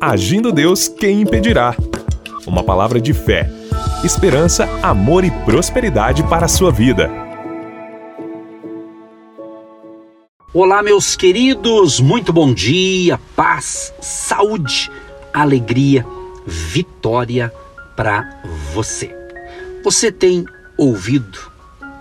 Agindo Deus, quem impedirá? Uma palavra de fé, esperança, amor e prosperidade para a sua vida. Olá, meus queridos, muito bom dia, paz, saúde, alegria, vitória para você. Você tem ouvido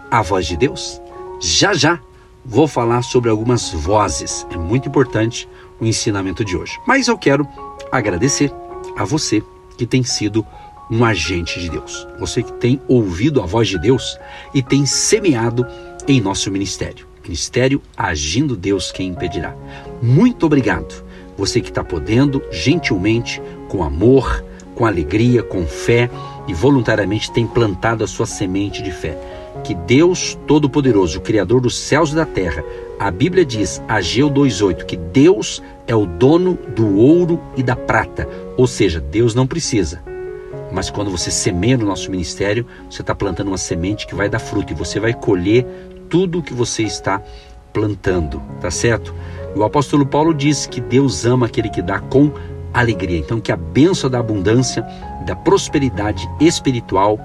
a voz de Deus? Já já vou falar sobre algumas vozes. É muito importante o ensinamento de hoje. Mas eu quero agradecer a você que tem sido um agente de Deus. Você que tem ouvido a voz de Deus e tem semeado em nosso ministério. Ministério Agindo Deus Quem Impedirá. Muito obrigado. Você que está podendo, gentilmente, com amor, com alegria, com fé e voluntariamente tem plantado a sua semente de fé. Que Deus Todo-Poderoso, Criador dos céus e da terra, a Bíblia diz, Ageu 2,8, que Deus é o dono do ouro e da prata, ou seja, Deus não precisa. Mas quando você semeia no nosso ministério, você está plantando uma semente que vai dar fruto e você vai colher tudo o que você está plantando, tá certo? O apóstolo Paulo diz que Deus ama aquele que dá com alegria. Então, que a bênção da abundância, da prosperidade espiritual,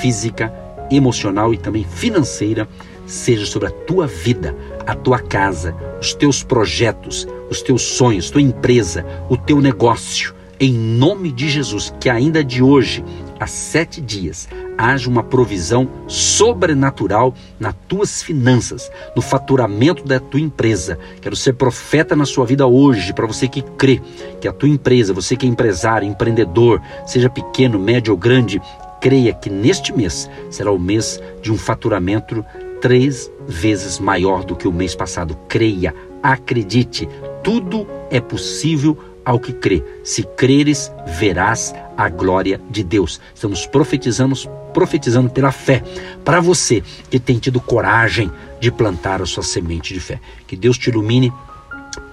física, emocional e também financeira seja sobre a tua vida, a tua casa, os teus projetos, os teus sonhos, tua empresa, o teu negócio. Em nome de Jesus, que ainda de hoje, há sete dias, haja uma provisão sobrenatural nas tuas finanças, no faturamento da tua empresa. Quero ser profeta na sua vida hoje, para você que crê que a tua empresa, você que é empresário, empreendedor, seja pequeno, médio ou grande, creia que neste mês será o mês de um faturamento três vezes maior do que o mês passado. Creia, acredite, tudo é possível ao que crê. Se creres, verás a glória de Deus. Estamos profetizando, profetizando pela fé para você que tem tido coragem de plantar a sua semente de fé. Que Deus te ilumine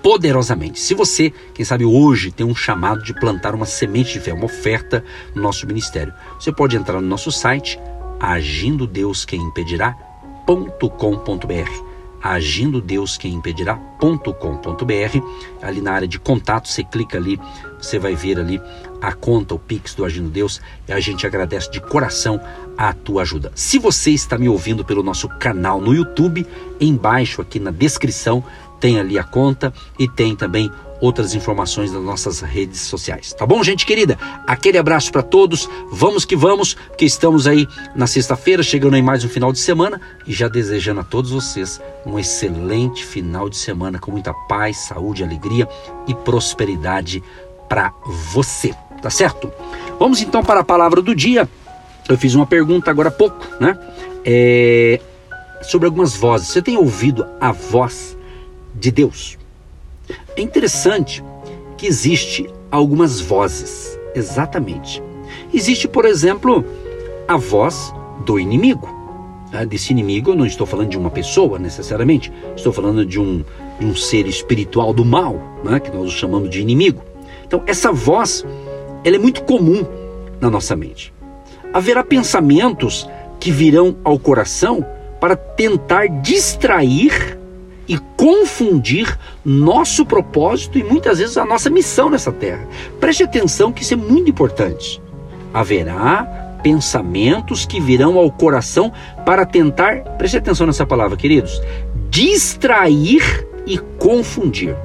poderosamente. Se você, quem sabe hoje, tem um chamado de plantar uma semente de fé, uma oferta no nosso ministério, você pode entrar no nosso site agindo Deus quem impedirá.com.br agindo Deus quem impedirá.com.br. Ali na área de contato, você clica ali, você vai ver ali a conta, o Pix do Agindo Deus, e a gente agradece de coração a tua ajuda. Se você está me ouvindo pelo nosso canal no YouTube, embaixo aqui na descrição tem ali a conta e tem também outras informações nas nossas redes sociais. Tá bom, gente querida? Aquele abraço para todos. Vamos que vamos, que estamos aí na sexta-feira, chegando aí mais um final de semana e já desejando a todos vocês um excelente final de semana com muita paz, saúde, alegria e prosperidade para você. Tá certo? Vamos então para a palavra do dia. Eu fiz uma pergunta agora há pouco, né? É, sobre algumas vozes. Você tem ouvido a voz de Deus? É interessante que existe algumas vozes, exatamente. Existe, por exemplo, a voz do inimigo. Né? Desse inimigo eu não estou falando de uma pessoa necessariamente, estou falando de um, de um ser espiritual do mal, né? que nós chamamos de inimigo. Então, essa voz, ela é muito comum na nossa mente. Haverá pensamentos que virão ao coração para tentar distrair e confundir nosso propósito e muitas vezes a nossa missão nessa terra. Preste atenção que isso é muito importante. Haverá pensamentos que virão ao coração para tentar, preste atenção nessa palavra, queridos, distrair e confundir.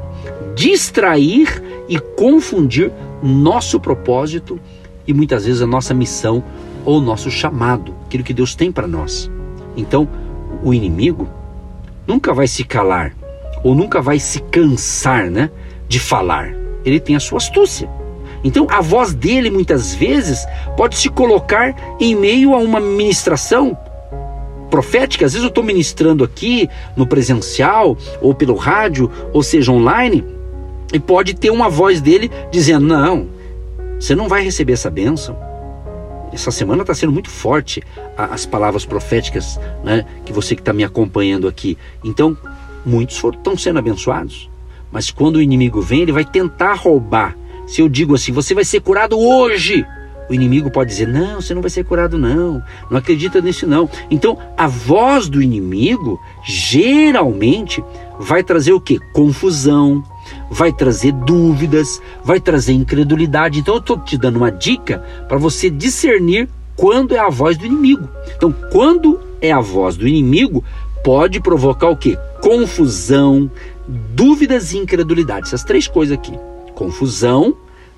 Distrair e confundir nosso propósito e muitas vezes a nossa missão ou nosso chamado, aquilo que Deus tem para nós. Então, o inimigo nunca vai se calar ou nunca vai se cansar, né, de falar. Ele tem a sua astúcia. Então, a voz dele muitas vezes pode se colocar em meio a uma ministração profética. Às vezes eu estou ministrando aqui no presencial ou pelo rádio, ou seja, online, e pode ter uma voz dele dizendo: Não, você não vai receber essa bênção essa semana está sendo muito forte as palavras proféticas né, que você que está me acompanhando aqui. Então, muitos estão sendo abençoados. Mas quando o inimigo vem, ele vai tentar roubar. Se eu digo assim, você vai ser curado hoje, o inimigo pode dizer: não, você não vai ser curado, não. Não acredita nisso, não. Então, a voz do inimigo geralmente vai trazer o que? Confusão, vai trazer dúvidas, vai trazer incredulidade. Então eu estou te dando uma dica para você discernir quando é a voz do inimigo. Então, quando é a voz do inimigo, pode provocar o que? Confusão, dúvidas e incredulidade. Essas três coisas aqui: confusão,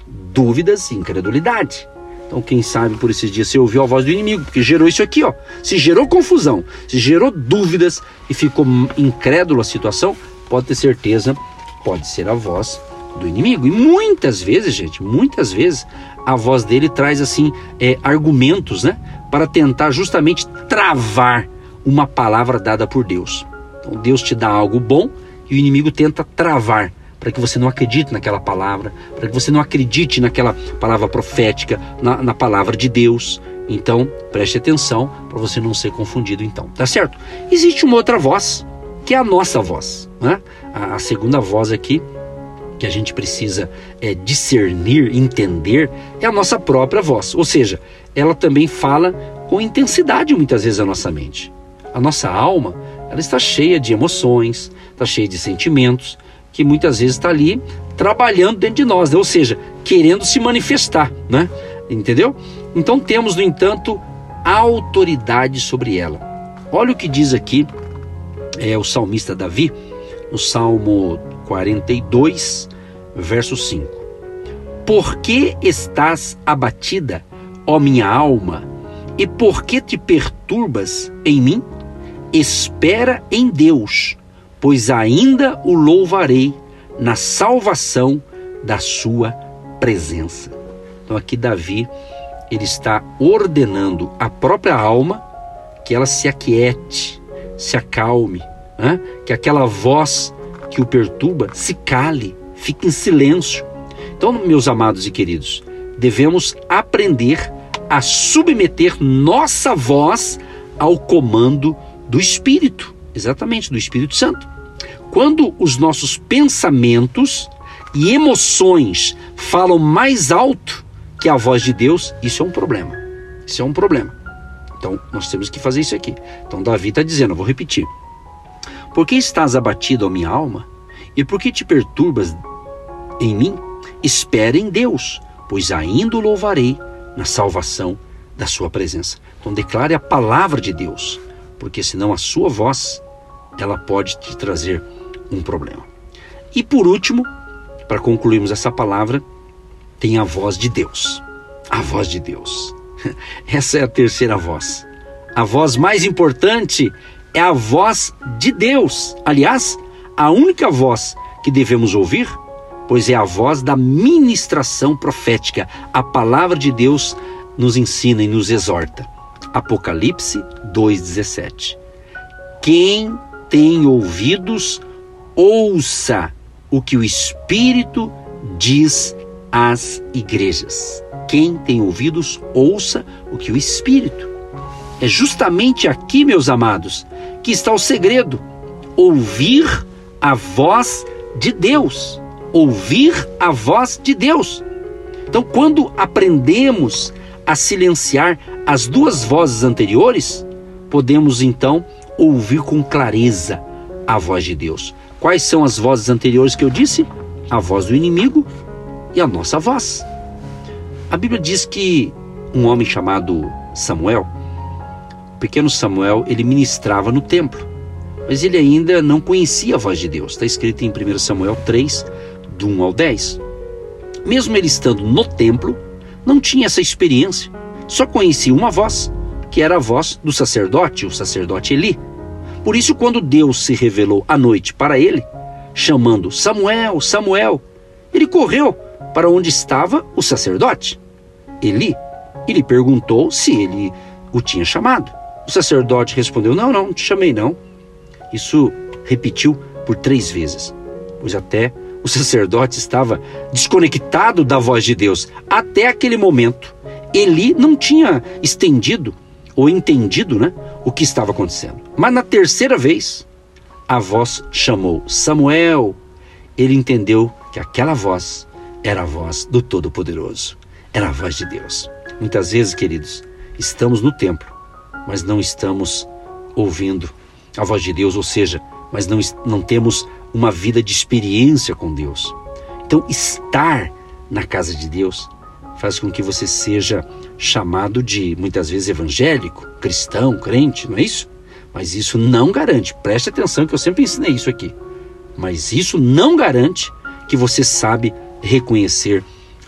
dúvidas e incredulidade. Então, quem sabe por esses dias você ouviu a voz do inimigo, porque gerou isso aqui, ó. Se gerou confusão, se gerou dúvidas e ficou incrédulo a situação, pode ter certeza, pode ser a voz do inimigo. E muitas vezes, gente, muitas vezes a voz dele traz assim é, argumentos, né, para tentar justamente travar uma palavra dada por Deus. Então Deus te dá algo bom e o inimigo tenta travar para que você não acredite naquela palavra, para que você não acredite naquela palavra profética, na, na palavra de Deus. Então, preste atenção para você não ser confundido então, tá certo? Existe uma outra voz, que é a nossa voz, né? A, a segunda voz aqui que a gente precisa é, discernir, entender, é a nossa própria voz. Ou seja, ela também fala com intensidade muitas vezes a nossa mente. A nossa alma, ela está cheia de emoções, está cheia de sentimentos, que muitas vezes está ali trabalhando dentro de nós, né? ou seja, querendo se manifestar, né? Entendeu? Então temos, no entanto, autoridade sobre ela. Olha o que diz aqui é, o salmista Davi, no Salmo 42, verso 5. Por que estás abatida, ó minha alma, e por que te perturbas em mim? Espera em Deus, pois ainda o louvarei na salvação da sua presença. Então aqui Davi, ele está ordenando a própria alma que ela se aquiete, se acalme, né? que aquela voz que o perturba se cale, fique em silêncio. Então, meus amados e queridos, devemos aprender a submeter nossa voz ao comando do Espírito, exatamente, do Espírito Santo. Quando os nossos pensamentos e emoções falam mais alto que a voz de Deus, isso é um problema. Isso é um problema. Então, nós temos que fazer isso aqui. Então, Davi está dizendo, eu vou repetir. Por que estás abatido, ó minha alma? E por que te perturbas em mim? Espera em Deus, pois ainda o louvarei na salvação da sua presença. Então declare a palavra de Deus, porque senão a sua voz ela pode te trazer um problema. E por último, para concluirmos essa palavra, tem a voz de Deus. A voz de Deus. Essa é a terceira voz. A voz mais importante é a voz de Deus. Aliás, a única voz que devemos ouvir, pois é a voz da ministração profética. A palavra de Deus nos ensina e nos exorta. Apocalipse 2,17. Quem tem ouvidos, ouça o que o Espírito diz às igrejas. Quem tem ouvidos, ouça o que o Espírito. É justamente aqui, meus amados, que está o segredo. Ouvir a voz de Deus. Ouvir a voz de Deus. Então, quando aprendemos a silenciar as duas vozes anteriores, podemos então ouvir com clareza a voz de Deus. Quais são as vozes anteriores que eu disse? A voz do inimigo e a nossa voz. A Bíblia diz que um homem chamado Samuel, pequeno Samuel, ele ministrava no templo, mas ele ainda não conhecia a voz de Deus. Está escrito em 1 Samuel 3, do 1 ao 10. Mesmo ele estando no templo, não tinha essa experiência, só conhecia uma voz, que era a voz do sacerdote, o sacerdote Eli. Por isso, quando Deus se revelou à noite para ele, chamando Samuel, Samuel, ele correu para onde estava o sacerdote, Eli, e lhe perguntou se ele o tinha chamado. O sacerdote respondeu: Não, não, não te chamei não. Isso repetiu por três vezes, pois até o sacerdote estava desconectado da voz de Deus. Até aquele momento, Eli não tinha estendido ou entendido né, o que estava acontecendo. Mas na terceira vez, a voz chamou Samuel. Ele entendeu que aquela voz era a voz do Todo-Poderoso, era a voz de Deus. Muitas vezes, queridos, estamos no templo, mas não estamos ouvindo a voz de Deus, ou seja, mas não, não temos uma vida de experiência com Deus. Então, estar na casa de Deus faz com que você seja chamado de, muitas vezes, evangélico, cristão, crente, não é isso? Mas isso não garante, preste atenção que eu sempre ensinei isso aqui. Mas isso não garante que você sabe reconhecer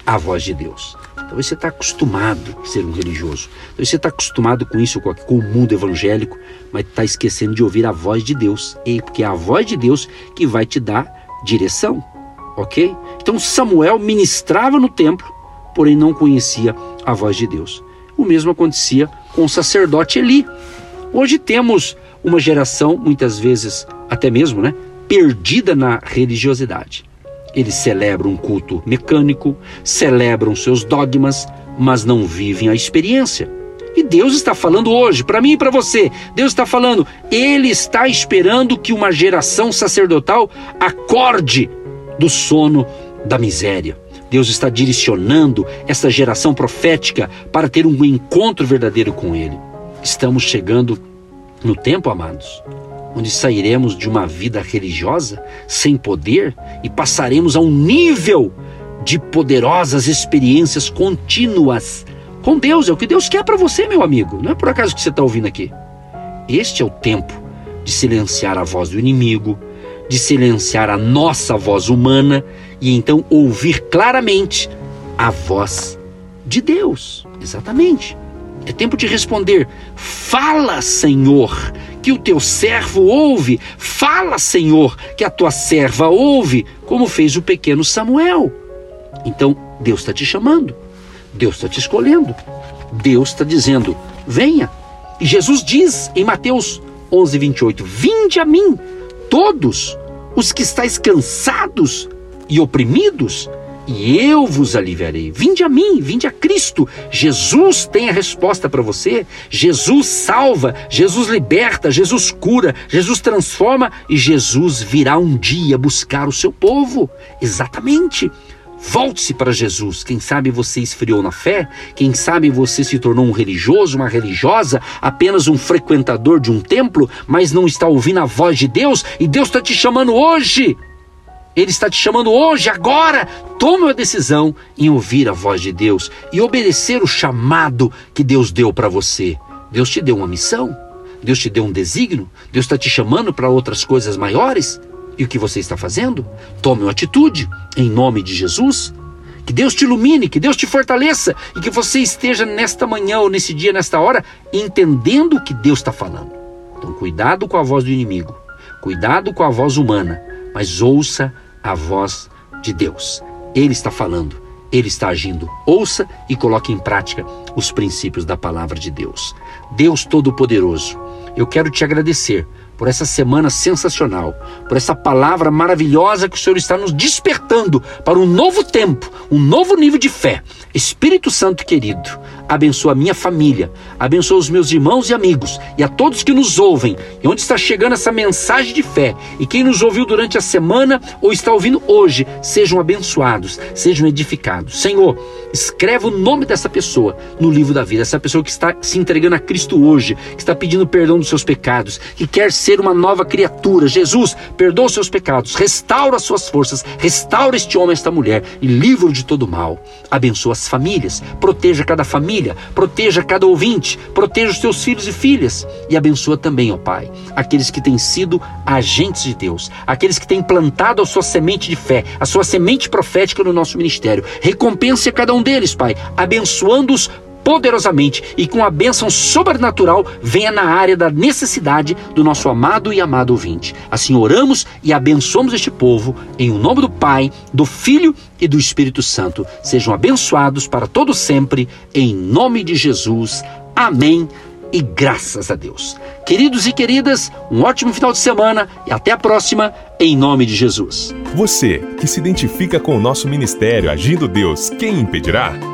a voz de Deus. Talvez você está acostumado a ser um religioso. Talvez você está acostumado com isso, com o mundo evangélico, mas está esquecendo de ouvir a voz de Deus. E porque é a voz de Deus que vai te dar direção. Ok? Então Samuel ministrava no templo, porém não conhecia a voz de Deus. O mesmo acontecia com o sacerdote Eli. Hoje temos uma geração, muitas vezes até mesmo, né, perdida na religiosidade. Eles celebram um culto mecânico, celebram seus dogmas, mas não vivem a experiência. E Deus está falando hoje, para mim e para você. Deus está falando, Ele está esperando que uma geração sacerdotal acorde do sono da miséria. Deus está direcionando essa geração profética para ter um encontro verdadeiro com Ele. Estamos chegando no tempo, amados, onde sairemos de uma vida religiosa sem poder e passaremos a um nível de poderosas experiências contínuas com Deus. É o que Deus quer para você, meu amigo. Não é por acaso que você está ouvindo aqui. Este é o tempo de silenciar a voz do inimigo, de silenciar a nossa voz humana e então ouvir claramente a voz de Deus. Exatamente. É tempo de responder: Fala, Senhor, que o teu servo ouve. Fala, Senhor, que a tua serva ouve, como fez o pequeno Samuel. Então, Deus está te chamando, Deus está te escolhendo, Deus está dizendo: Venha. E Jesus diz em Mateus 11, 28: Vinde a mim, todos os que estáis cansados e oprimidos, e eu vos aliviarei. Vinde a mim, vinde a Cristo. Jesus tem a resposta para você. Jesus salva, Jesus liberta, Jesus cura, Jesus transforma e Jesus virá um dia buscar o seu povo. Exatamente. Volte-se para Jesus. Quem sabe você esfriou na fé? Quem sabe você se tornou um religioso, uma religiosa, apenas um frequentador de um templo, mas não está ouvindo a voz de Deus e Deus está te chamando hoje. Ele está te chamando hoje, agora. Tome a decisão em ouvir a voz de Deus e obedecer o chamado que Deus deu para você. Deus te deu uma missão, Deus te deu um desígnio, Deus está te chamando para outras coisas maiores. E o que você está fazendo? Tome uma atitude em nome de Jesus. Que Deus te ilumine, que Deus te fortaleça e que você esteja nesta manhã ou nesse dia, nesta hora, entendendo o que Deus está falando. Então, cuidado com a voz do inimigo, cuidado com a voz humana, mas ouça a voz de Deus. Ele está falando, ele está agindo. Ouça e coloque em prática os princípios da palavra de Deus. Deus Todo-Poderoso, eu quero te agradecer por essa semana sensacional, por essa palavra maravilhosa que o Senhor está nos despertando para um novo tempo, um novo nível de fé. Espírito Santo querido, abençoa a minha família, abençoa os meus irmãos e amigos e a todos que nos ouvem. E onde está chegando essa mensagem de fé? E quem nos ouviu durante a semana ou está ouvindo hoje, sejam abençoados, sejam edificados. Senhor, escreva o nome dessa pessoa no livro da vida, essa pessoa que está se entregando a Cristo hoje, que está pedindo perdão dos seus pecados, que quer ser uma nova criatura. Jesus, perdoa os seus pecados, restaura as suas forças, restaura este homem, esta mulher e livra-o de todo mal. Abençoa as famílias, proteja cada família família, proteja cada ouvinte, proteja os teus filhos e filhas e abençoa também, ó Pai, aqueles que têm sido agentes de Deus, aqueles que têm plantado a sua semente de fé, a sua semente profética no nosso ministério. Recompense a cada um deles, Pai, abençoando-os poderosamente e com a bênção sobrenatural venha na área da necessidade do nosso amado e amado ouvinte. Assim oramos e abençoamos este povo em o nome do Pai, do Filho e do Espírito Santo. Sejam abençoados para todo sempre em nome de Jesus. Amém. E graças a Deus. Queridos e queridas, um ótimo final de semana e até a próxima, em nome de Jesus. Você que se identifica com o nosso ministério Agindo Deus, quem impedirá?